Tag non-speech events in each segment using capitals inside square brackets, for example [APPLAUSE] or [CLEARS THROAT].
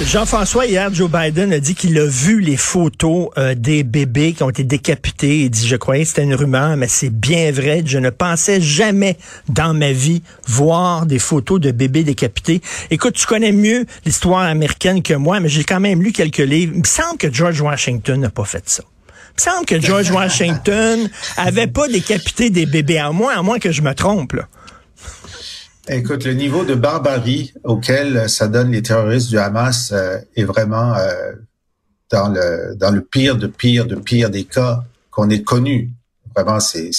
Jean-François, hier, Joe Biden a dit qu'il a vu les photos euh, des bébés qui ont été décapités. Il dit, je croyais que c'était une rumeur, mais c'est bien vrai. Je ne pensais jamais dans ma vie voir des photos de bébés décapités. Écoute, tu connais mieux l'histoire américaine que moi, mais j'ai quand même lu quelques livres. Il me semble que George Washington n'a pas fait ça. Il me semble que George [LAUGHS] Washington avait pas décapité des bébés, à moins, à moins que je me trompe. Là. Écoute, le niveau de barbarie auquel ça donne les terroristes du Hamas euh, est vraiment euh, dans le dans le pire de pire de pire des cas qu'on ait connu. Vraiment, c'est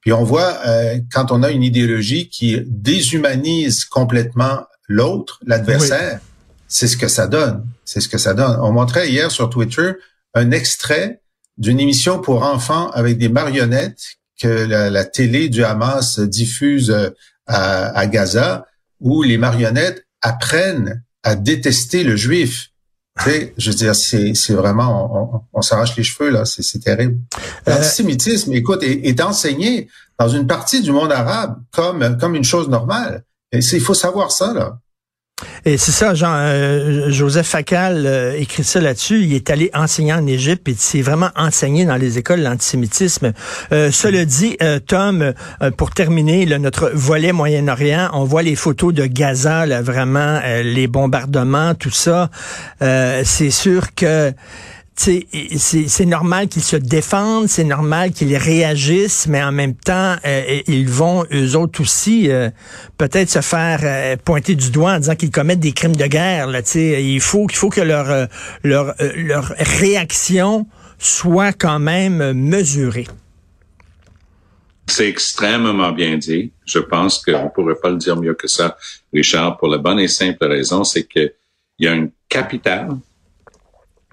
puis on voit euh, quand on a une idéologie qui déshumanise complètement l'autre, l'adversaire, c'est ce que ça donne. C'est ce que ça donne. On montrait hier sur Twitter un extrait d'une émission pour enfants avec des marionnettes que la, la télé du Hamas diffuse à, Gaza où les marionnettes apprennent à détester le juif. Tu sais, je veux dire, c'est, c'est vraiment, on, s'arrache les cheveux là, c'est, terrible. Euh, L'antisémitisme, écoute, est, est, enseigné dans une partie du monde arabe comme comme une chose normale. Et il faut savoir ça là. Et c'est ça, Jean, euh, Joseph Facal euh, écrit ça là-dessus. Il est allé enseigner en Égypte et c'est vraiment enseigné dans les écoles l'antisémitisme. Euh, cela dit, euh, Tom, pour terminer notre volet Moyen-Orient, on voit les photos de Gaza, là, vraiment les bombardements, tout ça. c'est sûr que c'est normal qu'ils se défendent, c'est normal qu'ils réagissent, mais en même temps, euh, ils vont, eux autres aussi, euh, peut-être se faire euh, pointer du doigt en disant qu'ils commettent des crimes de guerre. Là, il faut qu'il faut que leur, leur, leur réaction soit quand même mesurée. C'est extrêmement bien dit. Je pense qu'on ne pourrait pas le dire mieux que ça, Richard, pour la bonne et simple raison, c'est qu'il y a un capital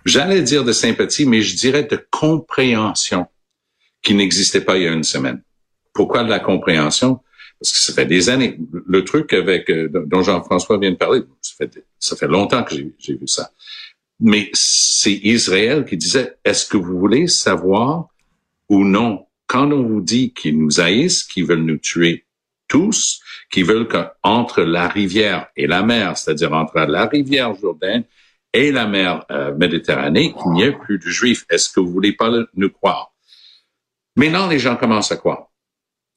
j'allais dire de sympathie, mais je dirais de compréhension qui n'existait pas il y a une semaine. Pourquoi de la compréhension? Parce que ça fait des années. Le truc avec euh, dont Jean-François vient de parler, ça fait, ça fait longtemps que j'ai vu ça. Mais c'est Israël qui disait, est-ce que vous voulez savoir ou non? Quand on vous dit qu'ils nous haïssent, qu'ils veulent nous tuer tous, qu'ils veulent qu'entre la rivière et la mer, c'est-à-dire entre la rivière Jourdain et la mer euh, Méditerranée qu'il n'y ait plus de juifs. Est-ce que vous voulez pas nous croire? Maintenant, les gens commencent à croire.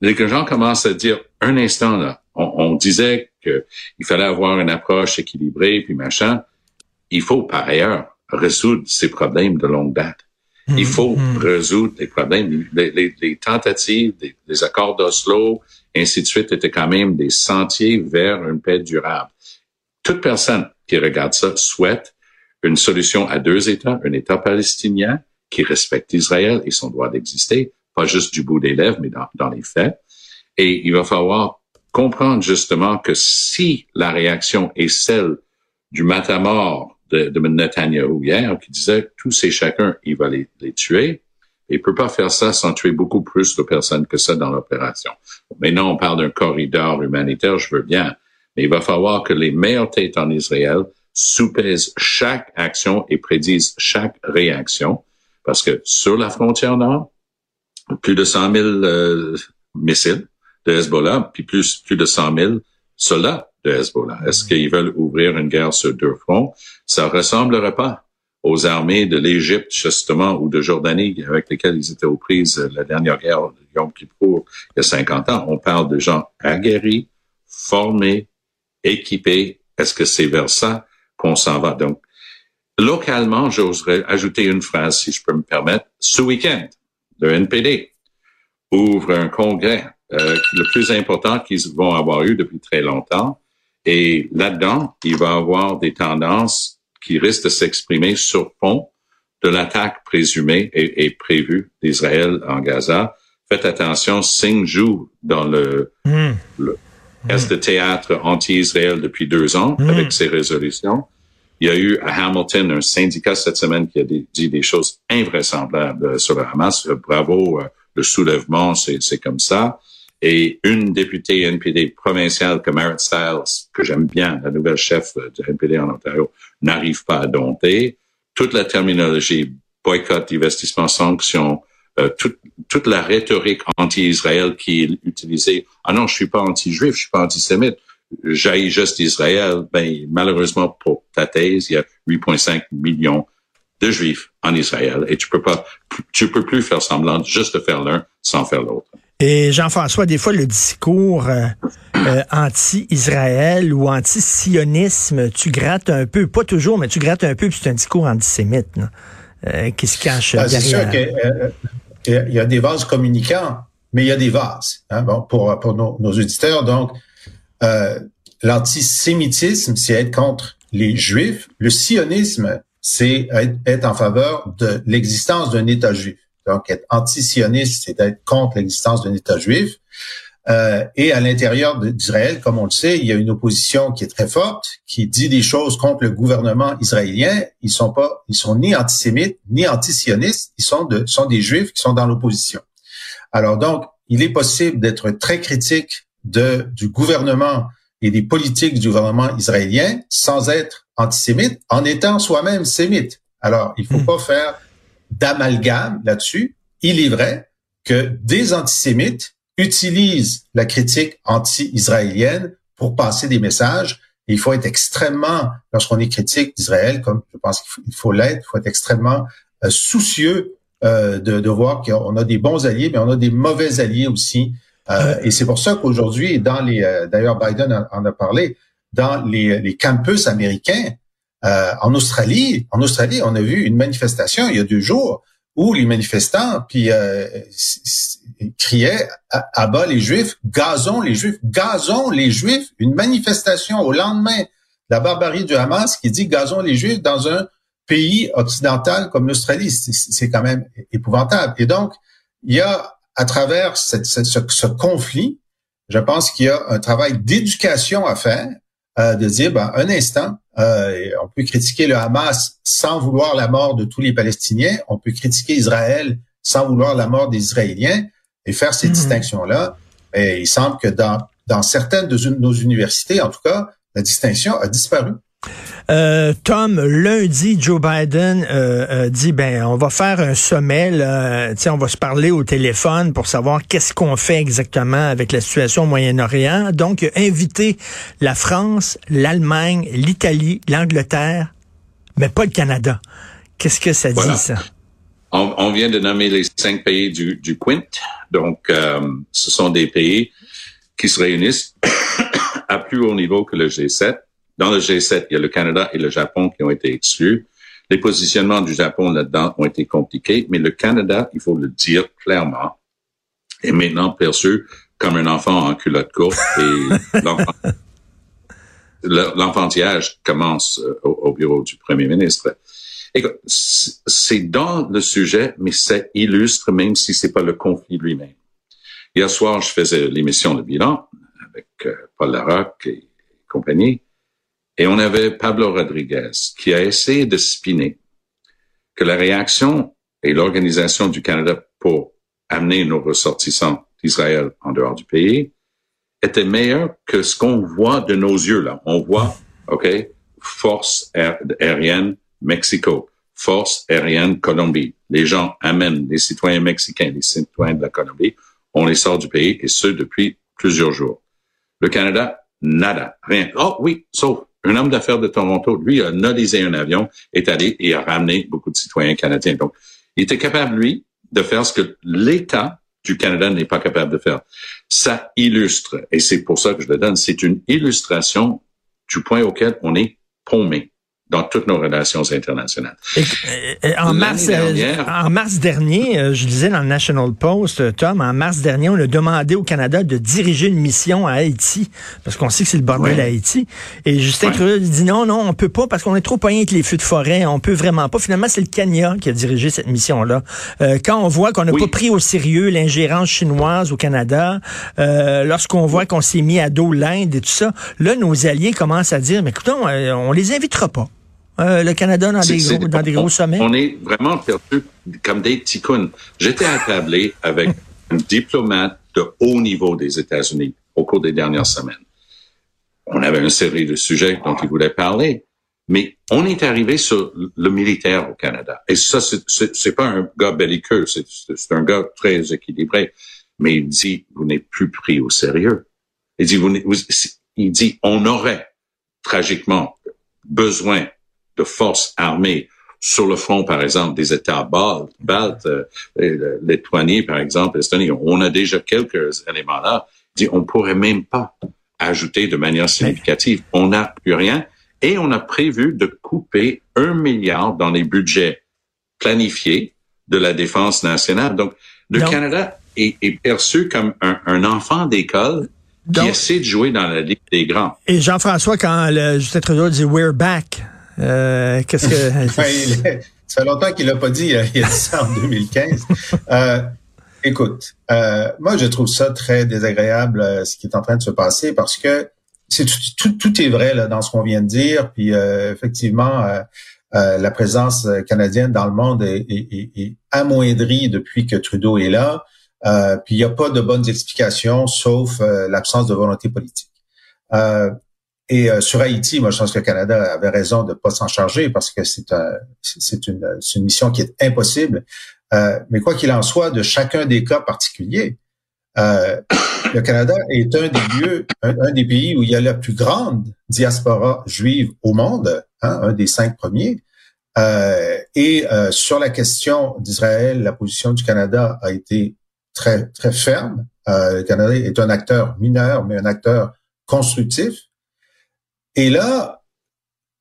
Les gens commencent à dire, un instant là, on, disait qu'il fallait avoir une approche équilibrée, puis machin. Il faut, par ailleurs, résoudre ces problèmes de longue date. Il mmh, faut mmh. résoudre les problèmes. Les, tentatives, les accords d'Oslo, ainsi de suite, étaient quand même des sentiers vers une paix durable. Toute personne qui regarde ça souhaite une solution à deux États, un État palestinien qui respecte Israël et son droit d'exister, pas juste du bout des lèvres, mais dans, les faits. Et il va falloir comprendre justement que si la réaction est celle du matamor de, Netanyahu hier, qui disait tous et chacun, il va les, tuer, il peut pas faire ça sans tuer beaucoup plus de personnes que ça dans l'opération. Maintenant, on parle d'un corridor humanitaire, je veux bien, mais il va falloir que les meilleures têtes en Israël soupèsent chaque action et prédisent chaque réaction. Parce que sur la frontière nord, plus de 100 000 euh, missiles de Hezbollah, puis plus, plus de 100 000 soldats de Hezbollah. Est-ce mm. qu'ils veulent ouvrir une guerre sur deux fronts? Ça ressemblerait pas aux armées de l'Égypte, justement, ou de Jordanie, avec lesquelles ils étaient aux prises euh, la dernière guerre de Yom Kippour, il y a 50 ans. On parle de gens aguerris, formés, équipés. Est-ce que c'est vers ça qu'on s'en va. Donc, localement, j'oserais ajouter une phrase, si je peux me permettre. Ce week-end, le NPD ouvre un congrès, euh, le plus important qu'ils vont avoir eu depuis très longtemps. Et là-dedans, il va y avoir des tendances qui risquent de s'exprimer sur fond de l'attaque présumée et, prévue d'Israël en Gaza. Faites attention, Singh joue dans le, hmm. le est de théâtre anti-Israël depuis deux ans hmm. avec ses résolutions. Il y a eu à Hamilton un syndicat cette semaine qui a dit des choses invraisemblables sur le Hamas. Bravo, euh, le soulèvement, c'est comme ça. et une députée NPD provinciale comme Aaron Stiles, que j'aime bien, la nouvelle chef du NPD en Ontario, n'arrive pas à dompter. Toute la terminologie boycott, euh, toute, toute la rhétorique anti-Israël qui est utilisée. Ah non, je suis pas anti-juif, je suis pas antisémite. J'aille juste Israël. Ben, malheureusement pour ta thèse, il y a 8,5 millions de juifs en Israël et tu peux pas, tu peux plus faire semblant juste de faire l'un sans faire l'autre. Et Jean-François, des fois, le discours euh, euh, anti-Israël ou anti-sionisme, tu grattes un peu, pas toujours, mais tu grattes un peu, puis c'est un discours antisémite euh, qui se cache ah, derrière. C'est sûr qu'il y a des vases communicants, mais il y a des vases. Hein, bon, pour pour nos, nos auditeurs, donc l'antisémitisme, c'est être contre les Juifs. Le sionisme, c'est être, être en faveur de l'existence d'un État juif. Donc, être anti-sioniste, c'est être contre l'existence d'un État juif. Euh, et à l'intérieur d'Israël, comme on le sait, il y a une opposition qui est très forte, qui dit des choses contre le gouvernement israélien. Ils sont pas, ils sont ni antisémites ni anti-sionistes. Ils sont de, sont des juifs qui sont dans l'opposition. Alors donc, il est possible d'être très critique de du gouvernement et des politiques du gouvernement israélien sans être antisémite, en étant soi-même sémite. Alors, il faut hmm. pas faire d'amalgame là-dessus. Il est vrai que des antisémites utilisent la critique anti-israélienne pour passer des messages. il faut être extrêmement, lorsqu'on est critique d'Israël, comme je pense qu'il faut l'être, il faut être extrêmement euh, soucieux euh, de, de, voir qu'on a des bons alliés, mais on a des mauvais alliés aussi. Euh, et c'est pour ça qu'aujourd'hui, dans les, d'ailleurs Biden en, a parlé, dans les, les campus américains, euh, en Australie, en Australie, on a vu une manifestation il y a deux jours où les manifestants puis euh, criaient à, bas les juifs, gazons les juifs, gazons les juifs. Une manifestation au lendemain de la barbarie du Hamas qui dit gazons les juifs dans un pays occidental comme l'Australie, c'est quand même épouvantable. Et donc, il y a à travers cette, ce, ce conflit, je pense qu'il y a un travail d'éducation à faire euh, de dire, ben, un instant, euh, on peut critiquer le Hamas sans vouloir la mort de tous les Palestiniens, on peut critiquer Israël sans vouloir la mort des Israéliens et faire ces mhm. distinctions-là. Et il semble que dans, dans certaines de nos universités, en tout cas, la distinction a disparu. Euh, Tom, lundi, Joe Biden euh, euh, dit ben on va faire un sommet, là, on va se parler au téléphone pour savoir qu'est-ce qu'on fait exactement avec la situation au Moyen-Orient. Donc, il a invité la France, l'Allemagne, l'Italie, l'Angleterre, mais pas le Canada. Qu'est-ce que ça dit ça? On, vient de nommer les cinq pays du, du Quint. Donc, ce sont des pays qui se réunissent [COUGHS] à plus haut niveau que le G7 dans le G7, il y a le Canada et le Japon qui ont été exclus. Les positionnements du Japon là-dedans ont été compliqués, mais le Canada, il faut le dire clairement, est maintenant perçu comme un enfant en culotte courte et [LAUGHS] l'enfantillage commence euh, au, bureau du premier ministre. C'est dans le sujet, mais ça illustre, même si c'est pas le conflit lui-même. Hier soir, je faisais l'émission de bilan avec euh, Paul Larocque et compagnie. Et on avait Pablo Rodriguez qui a essayé de spinner que la réaction et l'organisation du Canada pour amener nos ressortissants d'Israël en dehors du pays était meilleure que ce qu'on voit de nos yeux là. On voit, OK, force aérienne Mexico, force aérienne Colombie. Les gens amènent les citoyens mexicains, les citoyens de la Colombie, on les sort du pays et ce depuis plusieurs jours. Le Canada, nada, rien. Oh oui, sauf un homme d'affaires de Toronto, lui, a nodisé un avion, est allé et a ramené beaucoup de citoyens canadiens. Donc, il était capable, lui, de faire ce que l'État du Canada n'est pas capable de faire. Ça illustre, et c'est pour ça que je le donne, c'est une illustration du point auquel on est paumé dans toutes nos relations internationales. en, mars, euh, en mars dernier, euh, je disais dans le National Post, euh, Tom, en mars dernier, on a demandé au Canada de diriger une mission à Haïti, parce qu'on sait que c'est le bordel à Haïti. Et Justin Trudeau dit non, non, on peut pas, parce qu'on est trop poigné avec les feux de forêt, on peut vraiment pas. Finalement, c'est le Kenya qui a dirigé cette mission-là. quand on voit qu'on n'a pas pris au sérieux l'ingérence chinoise au Canada, lorsqu'on voit qu'on s'est mis à dos l'Inde et tout ça, là, nos alliés commencent à dire, mais écoutons, on les invitera pas. Euh, le Canada dans des, gros, dans des gros sommets? On est vraiment perçu comme des ticounes. J'étais attablé avec [LAUGHS] diplomate de haut niveau des États-Unis au cours des dernières semaines. On avait une série de sujets dont il voulait parler, mais on est arrivé sur le militaire au Canada. Et ça, c'est pas un gars belliqueux, c'est un gars très équilibré. Mais il dit, vous n'êtes plus pris au sérieux. Il dit, vous, il dit, on aurait tragiquement besoin de forces armées sur le front, par exemple, des États baltes, baltes euh, par exemple, Estonie, on a déjà quelques éléments là. Dit, on pourrait même pas ajouter de manière significative. On n'a plus rien et on a prévu de couper un milliard dans les budgets planifiés de la défense nationale. Donc, le Canada est, est, perçu comme un, un enfant d'école qui essaie de jouer dans la Ligue des grands. Et Jean-François, quand le Justin Trudeau dit « We're back euh, », qu'est-ce que... [LAUGHS] ça fait longtemps qu'il l'a pas dit, il a dit ça en 2015. euh, écoute, euh, moi, je trouve ça très désagréable, euh, ce qui est en train de se passer, parce que c'est tout, tout, est vrai là, dans ce qu'on vient de dire. Puis euh, effectivement, euh, euh, la présence canadienne dans le monde est, est, est, amoindrie depuis que Trudeau est là. puis il n'y a pas de bonnes explications, sauf l'absence de volonté politique. Et sur Haïti, moi je pense que le Canada avait raison de ne pas s'en charger parce que c'est un, c'est une, une mission qui est impossible. mais quoi qu'il en soit, de chacun des cas particuliers, euh, le Canada est un des lieux, un, des pays où il y a la plus grande diaspora juive au monde, hein, un des cinq premiers. Euh, et euh, sur la question d'Israël, la position du Canada a été très très ferme. Euh, le Canada est un acteur mineur, mais un acteur constructif. Et là,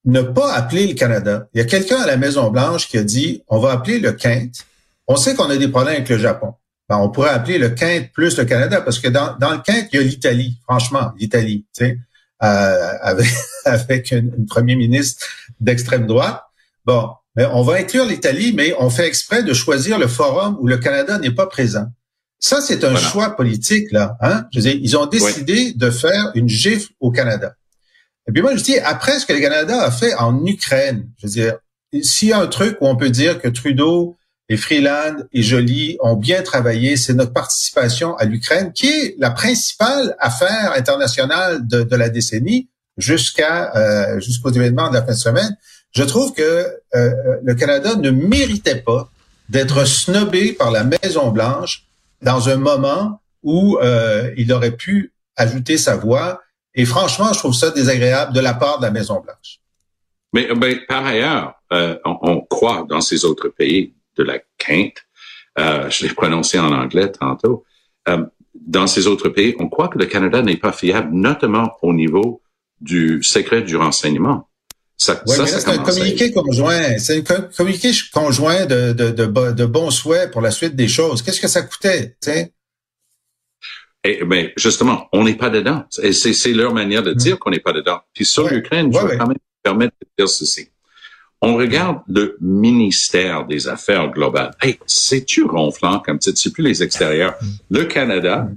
ne pas appeler le Canada. Il y a quelqu'un à la Maison Blanche qui a dit on va appeler le Quinte. On sait qu'on a des problèmes avec le Japon. Ben, on pourrait appeler le Quinte plus le Canada, parce que dans, dans le Quinte, il y a l'Italie, franchement, l'Italie, tu sais, euh, avec, [LAUGHS] avec une, premier ministre d'extrême droite. Bon, mais on va inclure l'Italie, mais on fait exprès de choisir le forum où le Canada n'est pas présent. Ça, c'est un choix politique, là. Hein? Je veux dire, ils ont décidé de faire une gifle au Canada. Et puis moi, je dis, après ce que le Canada a fait en Ukraine, je veux dire, s'il y a un truc où on peut dire que Trudeau et Freeland et Joly ont bien travaillé. C'est notre participation à l'Ukraine, qui est la principale affaire internationale de, de la décennie jusqu'à euh, jusqu'aux événements de la fin de semaine. Je trouve que euh, euh, le Canada ne méritait pas d'être snobé par la Maison Blanche dans un moment où euh, il aurait pu ajouter sa voix. Et franchement, je trouve ça désagréable de la part de la Maison Blanche. Mais ben, par ailleurs, on, on croit dans ces autres pays de la quinte. Euh, je l'ai prononcé en anglais tantôt. Euh, dans ces autres pays, on croit que le Canada n'est pas fiable, notamment au niveau du secret du renseignement. Ça, ça, c'est un communiqué conjoint. C'est un communiqué conjoint de, de, de, de bons souhaits pour la suite des choses. Qu'est-ce que ça coûtait, tu Eh ben, justement, on n'est pas dedans. Et c'est leur manière de hmm. dire qu'on n'est pas dedans. Puis sur l'Ukraine, je vais quand même permettre de dire ceci on regarde le ministère des Affaires globales. Hey, c'est-tu ronflant comme titre? C'est plus les extérieurs. Le Canada,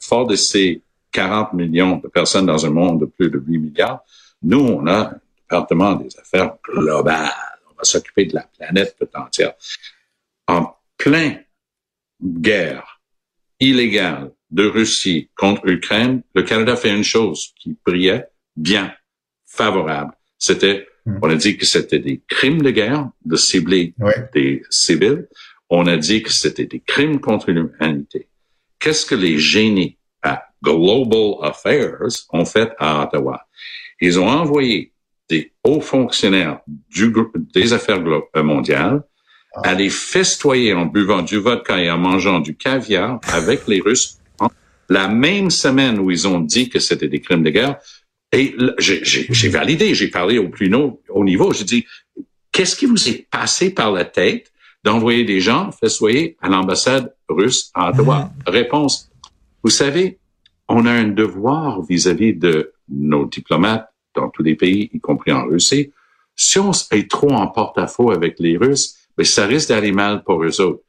fort de ses 40 millions de personnes dans un monde de plus de 8 milliards, nous, on a un département des affaires globales. On va s'occuper de la planète tout entière. En plein guerre illégale de Russie contre Ukraine, le Canada fait une chose qui brillait bien, favorable. C'était Hmm. On a dit que c'était des crimes de guerre de cibler des civils. On a dit que c'était des crimes contre l'humanité. Qu'est-ce que les génies à Global Affairs ont fait à Ottawa? Ils ont envoyé des hauts fonctionnaires du groupe des affaires euh, mondiales à ah. les festoyer en buvant du vodka et en mangeant du caviar avec les Russes la même semaine où ils ont dit que c'était des crimes de guerre, et j'ai validé, j'ai parlé au plus haut, niveau. J'ai dit, qu'est-ce qui vous est passé par la tête d'envoyer des gens festoyer à l'ambassade russe à Ottawa? Mm-hmm. Réponse, vous savez, on a un devoir vis-à-vis de nos diplomates dans tous les pays, y compris en Russie. Si on est trop en porte-à-faux avec les Russes, ben, ça risque d'aller mal pour eux autres.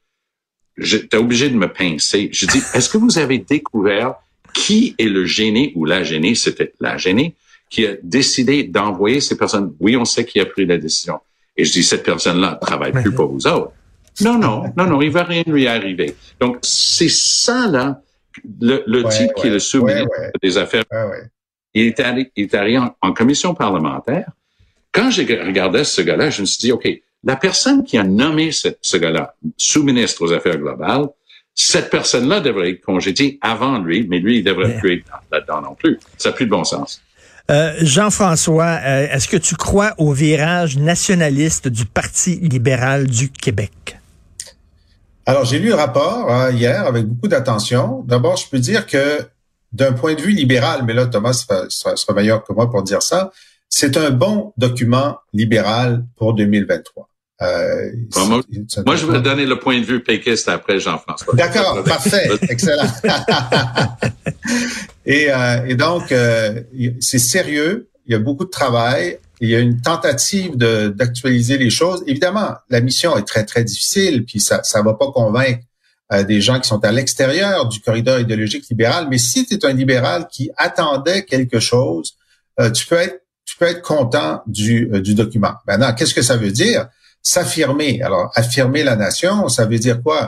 J'étais obligé de me pincer. Je dis, [LAUGHS] est-ce que vous avez découvert qui est le gêné ou la gênée, c'était la gênée, qui a décidé d'envoyer ces personnes? Oui, on sait qui a pris la décision. Et je dis, cette personne-là ne travaille plus pour vous autres. Non, non, non, non, il va rien lui arriver. Donc, c'est ça, là, le, le Ouais, type qui est le sous-ministre ouais, des Affaires il est allé, il est allé en, en commission parlementaire. Quand j'ai regardé ce gars-là, je me suis dit, OK, la personne qui a nommé ce, ce gars-là sous-ministre aux Affaires globales, cette personne-là devrait être congédiée avant lui, mais lui, il devrait Mais- plus être là-dedans non plus. Ça n'a plus de bon sens. Euh, Jean-François, euh, est-ce que tu crois au virage nationaliste du Parti libéral du Québec? Alors, j'ai lu le rapport hein, hier avec beaucoup d'attention. D'abord, je peux dire que d'un point de vue libéral, mais là, Thomas sera meilleur que moi pour dire ça, c'est un bon document libéral pour 2023. Euh, Bon, moi- je vais donner le point de vue péquiste après Jean-François. D'accord, parfait, [LAUGHS] excellent. [LAUGHS] et, euh, et donc, euh, c'est sérieux, il y a beaucoup de travail, il y a une tentative d'actualiser les choses. Évidemment, la mission est très, très difficile, puis ça ça va pas convaincre euh, des gens qui sont à l'extérieur du corridor idéologique libéral, mais si tu es un libéral qui attendait quelque chose, euh, tu peux être tu peux être content du, euh, du document. Maintenant, qu'est-ce que ça veut dire? S'affirmer. Alors, affirmer la nation, ça veut dire quoi?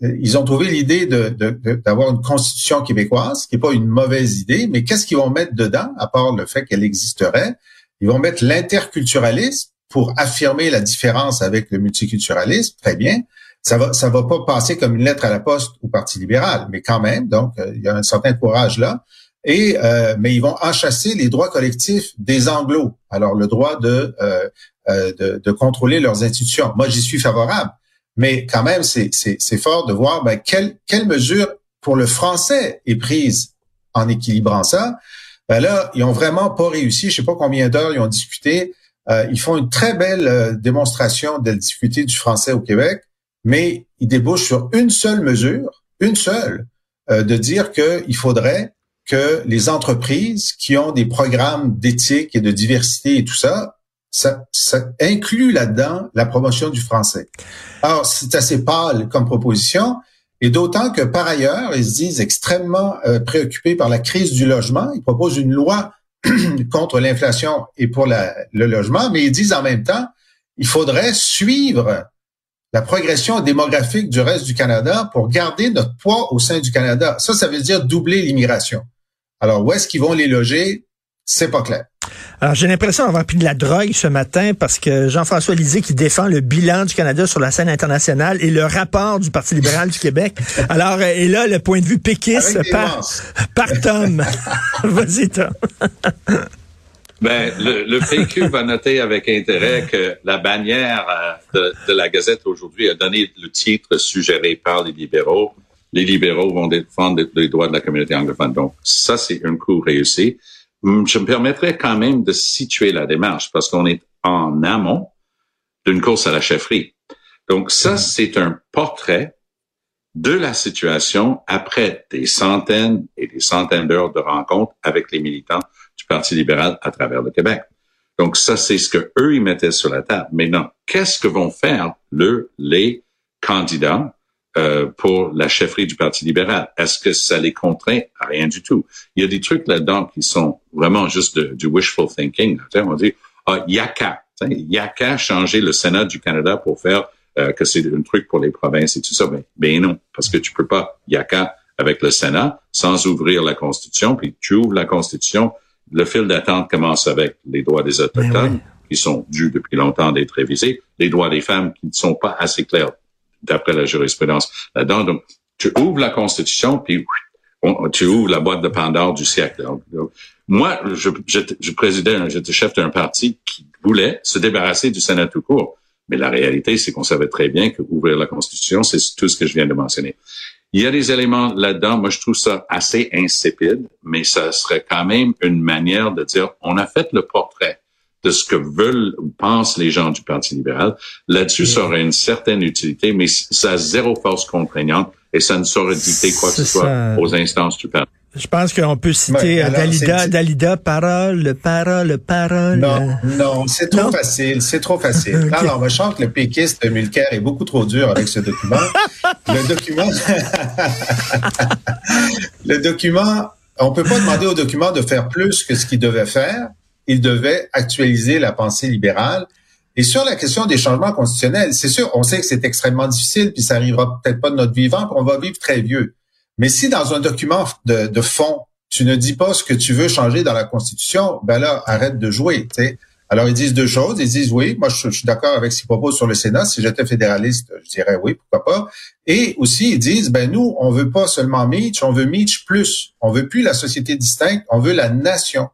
Ils ont trouvé l'idée de, de- de- d'avoir une constitution québécoise, qui n'est pas une mauvaise idée, mais qu'est-ce qu'ils vont mettre dedans, à part le fait qu'elle existerait? Ils vont mettre l'interculturalisme pour affirmer la différence avec le multiculturalisme. Très bien. Ça va, ça va pas passer comme une lettre à la poste au Parti libéral, mais quand même, donc, euh, il y a un certain courage là. Et euh, mais ils vont enchasser les droits collectifs des Anglo. Alors le droit de, euh, euh, de de contrôler leurs institutions. Moi, j'y suis favorable, mais quand même, c'est fort de voir ben, quelle quelle mesure pour le français est prise en équilibrant ça. Ben là, ils ont vraiment pas réussi. Je sais pas combien d'heures ils ont discuté. Euh, ils font une très belle euh, démonstration de la difficulté du français au Québec, mais ils débouchent sur une seule mesure, une seule, euh, de dire qu'il faudrait que les entreprises qui ont des programmes d'éthique et de diversité et tout ça, ça, ça inclut là-dedans la promotion du français. Alors, c'est assez pâle comme proposition, et d'autant que par ailleurs, ils se disent extrêmement euh, préoccupés par la crise du logement. Ils proposent une loi [CLEARS THROAT] contre l'inflation et pour le logement, mais ils disent en même temps, il faudrait suivre la progression démographique du reste du Canada pour garder notre poids au sein du Canada. Ça, ça veut dire doubler l'immigration. Alors, où est-ce qu'ils vont les loger? C'est pas clair. Alors, j'ai l'impression d'avoir pris de la drogue ce matin parce que Jean-François Lisée qui défend le bilan du Canada sur la scène internationale et le rapport du Parti libéral du Québec. Alors, euh, et là, le point de vue péquiste par, par Tom. [LAUGHS] Vas-y, Tom. Ben, le, le PQ va noter avec intérêt que la bannière euh, de, de la Gazette aujourd'hui a donné le titre suggéré par les libéraux. Les libéraux vont défendre les droits de la communauté anglophone. Donc, ça, c'est un coup réussi. Hum, Je me permettrais quand même de situer la démarche parce qu'on est en amont d'une course à la chefferie. Donc, ça, c'est un portrait de la situation après des centaines et des centaines d'heures de rencontres avec les militants du Parti libéral à travers le Québec. Donc ça, c'est ce que eux ils mettaient sur la table. Maintenant, qu'est-ce que vont faire le les candidats euh, pour la chefferie du Parti libéral Est-ce que ça les contraint? Rien du tout Il y a des trucs là-dedans qui sont vraiment juste de- du wishful thinking. On dit ah, il y a qu'à, tu sais, il y a qu'à changer le Sénat du Canada pour faire euh, que c'est un truc pour les provinces et tout ça. Ben, ben non, parce que tu peux pas. Il y a qu'à avec le Sénat sans ouvrir la Constitution, puis tu ouvres la Constitution, le fil d'attente commence avec les droits des Autochtones, oui. qui sont dus depuis longtemps d'être révisés, les droits des femmes qui ne sont pas assez clairs d'après la jurisprudence là-dedans. Donc, tu ouvres la Constitution, puis tu ouvres la boîte de Pandore du siècle. Moi, je, je, je présidais, j'étais chef d'un parti qui voulait se débarrasser du Sénat tout court. Mais la réalité, c'est qu'on savait très bien que ouvrir la Constitution, c'est tout ce que je viens de mentionner. Il y a des éléments là-dedans, moi je trouve ça assez insipide, mais ça serait quand même une manière de dire on a fait le portrait de ce que veulent ou pensent les gens du Parti libéral. Là-dessus, ça aurait une certaine utilité, mais ça a zéro force contraignante et ça ne saurait dicter quoi que ce soit aux instances du Parti. Je pense qu'on peut citer Ouais, euh, alors, Dalida, Dalida, parole, parole, parole. Non, non, c'est trop Non? facile, c'est trop facile. [LAUGHS] Ok. Non, non, moi, je sens que le péquiste de Mulcair est beaucoup trop dur avec ce document. [LAUGHS] le document, [LAUGHS] le document, on peut pas demander au document de faire plus que ce qu'il devait faire. Il devait actualiser la pensée libérale. Et sur la question des changements constitutionnels, c'est sûr, on sait que c'est extrêmement difficile, puis ça arrivera peut-être pas de notre vivant, puis on va vivre très vieux. Mais si dans un document de, de fond, tu ne dis pas ce que tu veux changer dans la Constitution, ben là, arrête de jouer. sais. Alors, ils disent deux choses. Ils disent oui, moi, je, suis d'accord avec ce qu'ils proposent sur le Sénat. Si j'étais fédéraliste, je dirais oui, pourquoi pas. Et aussi, ils disent, ben nous, on veut pas seulement Mitch, on veut Mitch plus. On veut plus la société distincte, on veut la nation.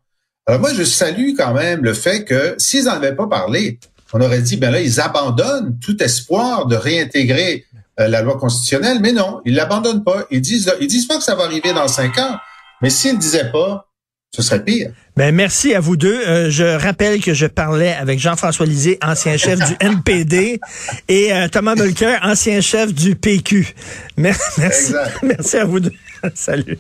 Alors moi, je salue quand même le fait que s'ils n'en avaient pas parlé, on aurait dit, ben là, ils abandonnent tout espoir de réintégrer euh, la loi constitutionnelle, mais non, ils l'abandonnent pas. Ils disent, ils disent pas que ça va arriver dans cinq ans, mais s'ils ne disaient pas, ce serait pire. Ben, merci à vous deux. Euh, je rappelle que je parlais avec Jean-François Lisée, ancien chef du [LAUGHS] NPD, et euh, Thomas Mulcair, ancien chef du PQ. [LAUGHS] Merci, merci à vous deux. [LAUGHS] Salut.